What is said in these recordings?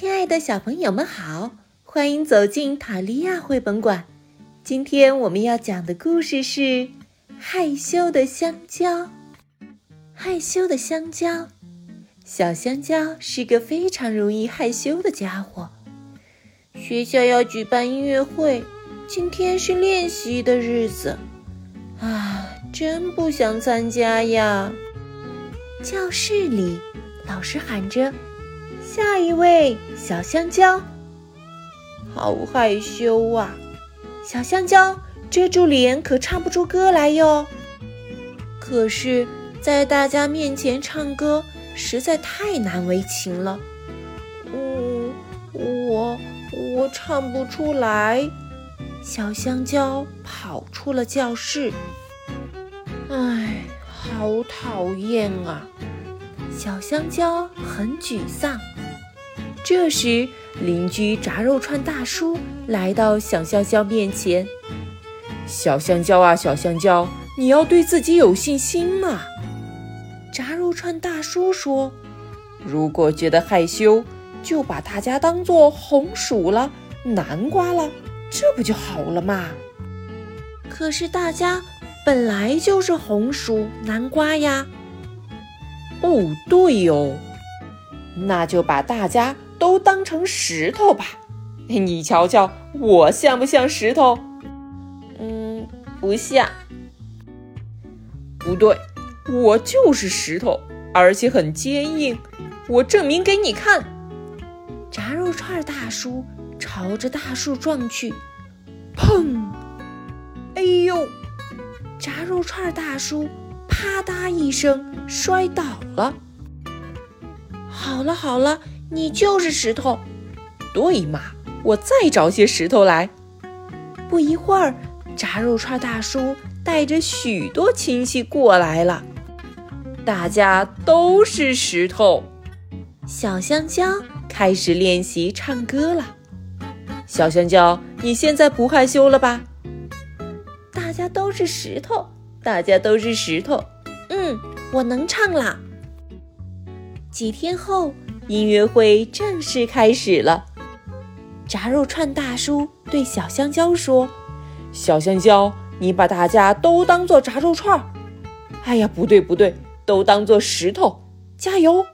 亲爱的小朋友们好，欢迎走进塔利亚绘本馆。今天我们要讲的故事是《害羞的香蕉》。害羞的香蕉，小香蕉是个非常容易害羞的家伙。学校要举办音乐会，今天是练习的日子，啊，真不想参加呀！教室里，老师喊着。下一位小香蕉，好害羞啊！小香蕉遮住脸，可唱不出歌来哟。可是，在大家面前唱歌实在太难为情了。嗯，我我唱不出来。小香蕉跑出了教室。唉，好讨厌啊！小香蕉很沮丧。这时，邻居炸肉串大叔来到小香蕉面前。小香蕉啊，小香蕉，你要对自己有信心嘛！炸肉串大叔说：“如果觉得害羞，就把大家当做红薯了、南瓜了，这不就好了嘛？”可是大家本来就是红薯、南瓜呀。哦，对哦，那就把大家。都当成石头吧，你瞧瞧我像不像石头？嗯，不像。不对，我就是石头，而且很坚硬。我证明给你看。炸肉串大叔朝着大树撞去，砰！哎呦！炸肉串大叔啪嗒一声摔倒了。好了好了。你就是石头，对嘛？我再找些石头来。不一会儿，炸肉串大叔带着许多亲戚过来了，大家都是石头。小香蕉开始练习唱歌了。小香蕉，你现在不害羞了吧？大家都是石头，大家都是石头。嗯，我能唱了。几天后。音乐会正式开始了。炸肉串大叔对小香蕉说：“小香蕉，你把大家都当做炸肉串儿。哎呀，不对不对，都当做石头。加油！”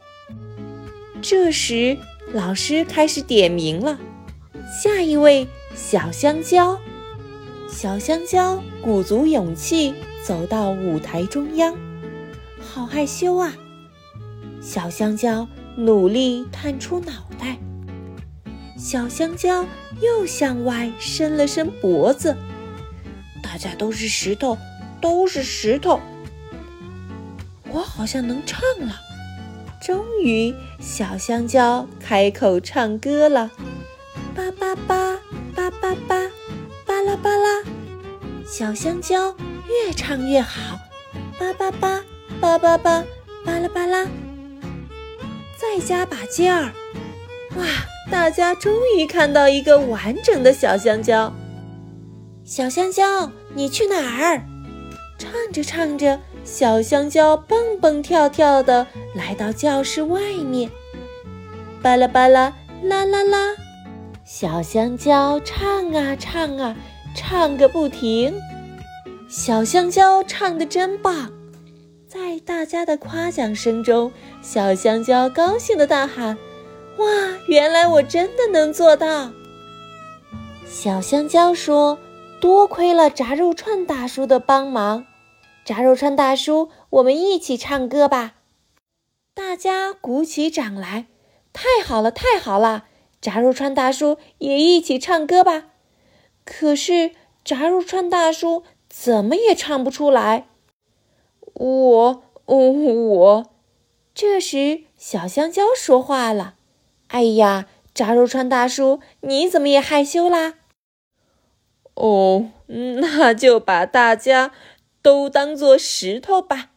这时，老师开始点名了。下一位，小香蕉。小香蕉鼓足勇气走到舞台中央，好害羞啊！小香蕉。努力探出脑袋，小香蕉又向外伸了伸脖子。大家都是石头，都是石头。我好像能唱了。终于，小香蕉开口唱歌了：叭叭叭，叭叭叭，巴拉巴拉。小香蕉越唱越好，叭叭叭，叭叭叭，巴拉巴拉。再加把劲儿！哇，大家终于看到一个完整的小香蕉。小香蕉，你去哪儿？唱着唱着，小香蕉蹦蹦跳跳的来到教室外面。巴拉巴拉，啦啦啦，小香蕉唱啊唱啊，唱个不停。小香蕉唱的真棒。在大家的夸奖声中，小香蕉高兴地大喊：“哇，原来我真的能做到！”小香蕉说：“多亏了炸肉串大叔的帮忙，炸肉串大叔，我们一起唱歌吧！”大家鼓起掌来，太好了，太好了！炸肉串大叔也一起唱歌吧。可是炸肉串大叔怎么也唱不出来。我，我我，这时小香蕉说话了：“哎呀，炸肉串大叔，你怎么也害羞啦？”哦，那就把大家都当做石头吧。